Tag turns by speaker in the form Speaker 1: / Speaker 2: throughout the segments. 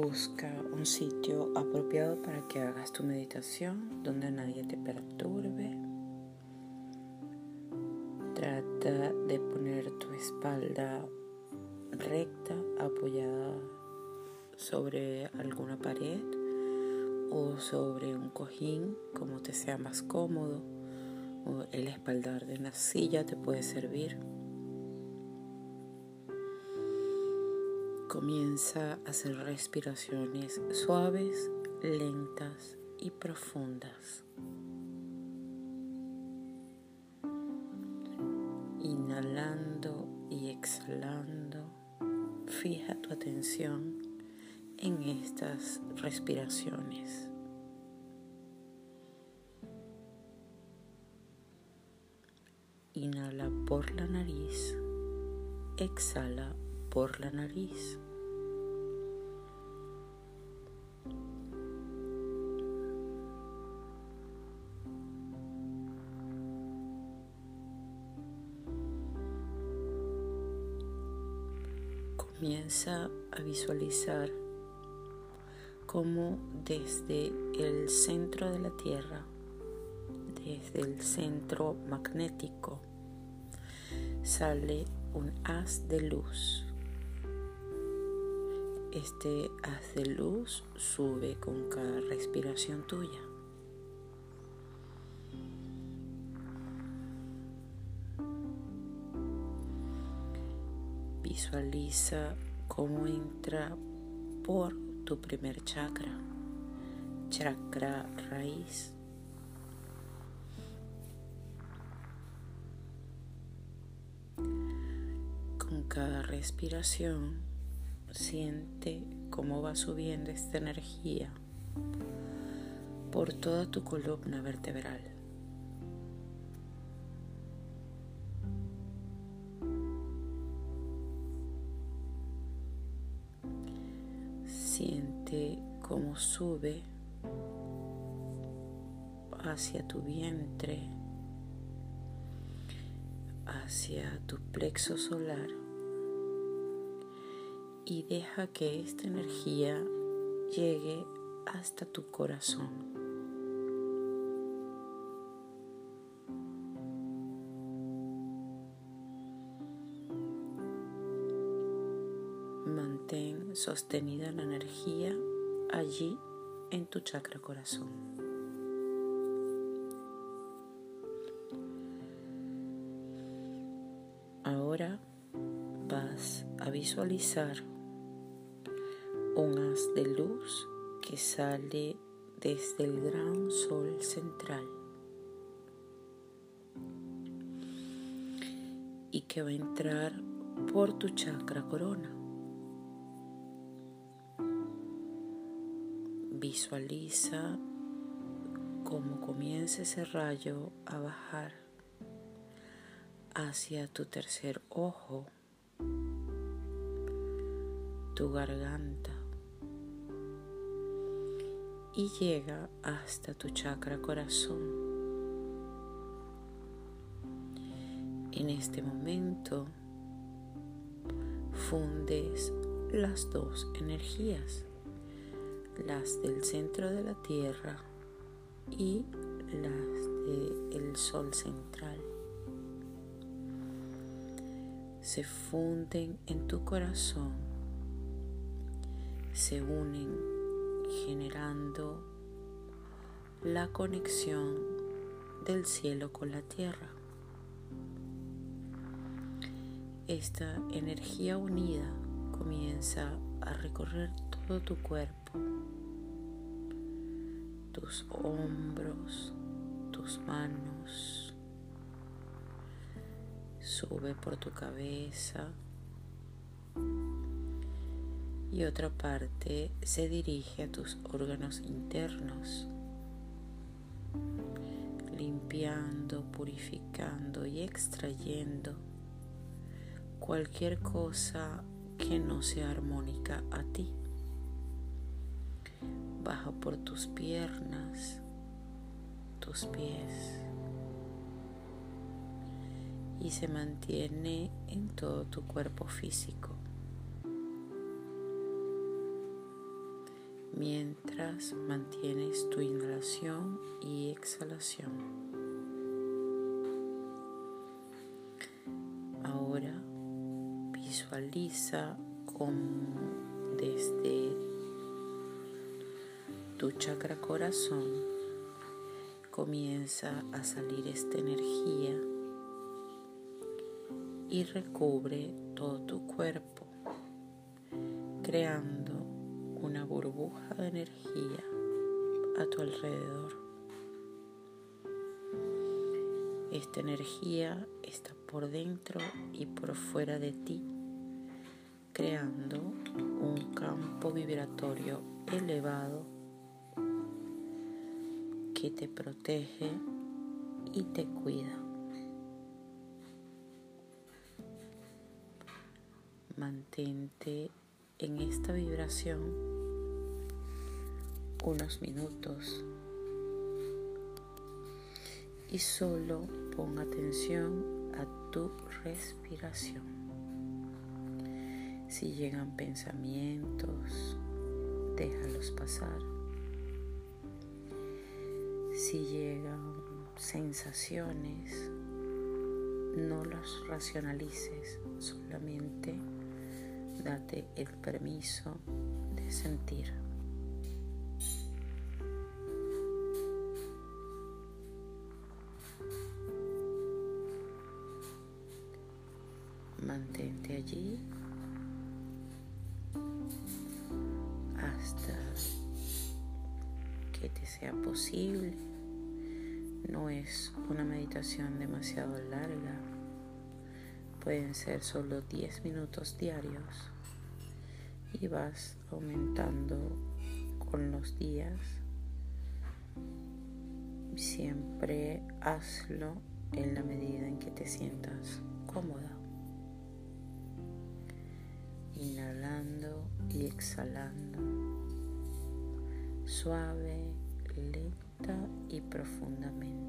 Speaker 1: Busca un sitio apropiado para que hagas tu meditación donde nadie te perturbe. Trata de poner tu espalda recta, apoyada sobre alguna pared o sobre un cojín, como te sea más cómodo. O el espaldar de una silla te puede servir. Comienza a hacer respiraciones suaves, lentas y profundas. Inhalando y exhalando, fija tu atención en estas respiraciones. Inhala por la nariz, exhala por la nariz. Comienza a visualizar cómo desde el centro de la Tierra, desde el centro magnético, sale un haz de luz este haz de luz sube con cada respiración tuya. Visualiza cómo entra por tu primer chakra, chakra raíz. Con cada respiración Siente cómo va subiendo esta energía por toda tu columna vertebral. Siente cómo sube hacia tu vientre, hacia tu plexo solar y deja que esta energía llegue hasta tu corazón. Sostenida la energía allí en tu chakra corazón. Ahora vas a visualizar un haz de luz que sale desde el gran sol central y que va a entrar por tu chakra corona. Visualiza cómo comienza ese rayo a bajar hacia tu tercer ojo, tu garganta, y llega hasta tu chakra corazón. En este momento fundes las dos energías, las del centro de la Tierra y las del Sol central. Se funden en tu corazón, se unen generando la conexión del cielo con la tierra. Esta energía unida comienza a recorrer todo tu cuerpo, tus hombros, tus manos, sube por tu cabeza, y otra parte se dirige a tus órganos internos, limpiando, purificando y extrayendo cualquier cosa que no sea armónica a ti. Baja por tus piernas, tus pies y se mantiene en todo tu cuerpo físico. mientras mantienes tu inhalación y exhalación. Ahora visualiza como desde tu chakra corazón comienza a salir esta energía y recubre todo tu cuerpo, creando una burbuja de energía a tu alrededor. Esta energía está por dentro y por fuera de ti, creando un campo vibratorio elevado que te protege y te cuida. Mantente en esta vibración unos minutos y solo pon atención a tu respiración. Si llegan pensamientos, déjalos pasar. Si llegan sensaciones, no los racionalices, solamente date el permiso de sentir. Mantente allí hasta que te sea posible. No es una meditación demasiado larga. Pueden ser solo 10 minutos diarios y vas aumentando con los días. Siempre hazlo en la medida en que te sientas cómoda. Inhalando y exhalando. Suave, lenta y profundamente.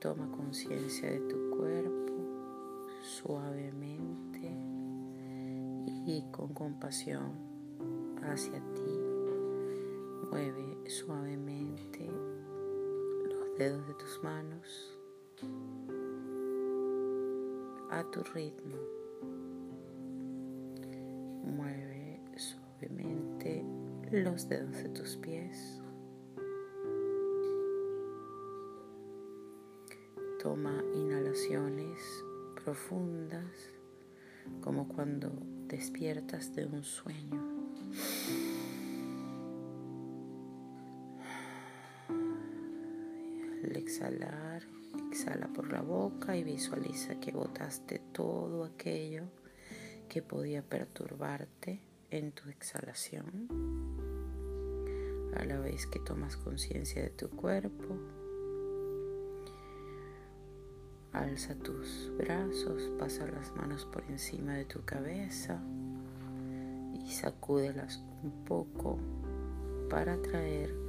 Speaker 1: Toma conciencia de tu cuerpo suavemente y con compasión hacia ti. Mueve suavemente los dedos de tus manos a tu ritmo. Mueve suavemente los dedos de tus pies. Toma inhalaciones profundas como cuando despiertas de un sueño. Al exhalar, exhala por la boca y visualiza que botaste todo aquello que podía perturbarte en tu exhalación. A la vez que tomas conciencia de tu cuerpo, Alza tus brazos, pasa las manos por encima de tu cabeza y sacúdelas un poco para traer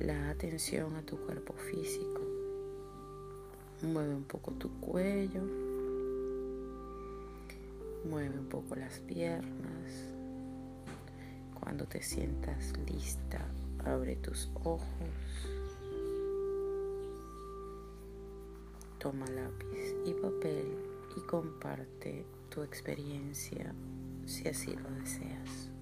Speaker 1: la atención a tu cuerpo físico. Mueve un poco tu cuello, mueve un poco las piernas. Cuando te sientas lista, abre tus ojos. Toma lápiz y papel y comparte tu experiencia si así lo deseas.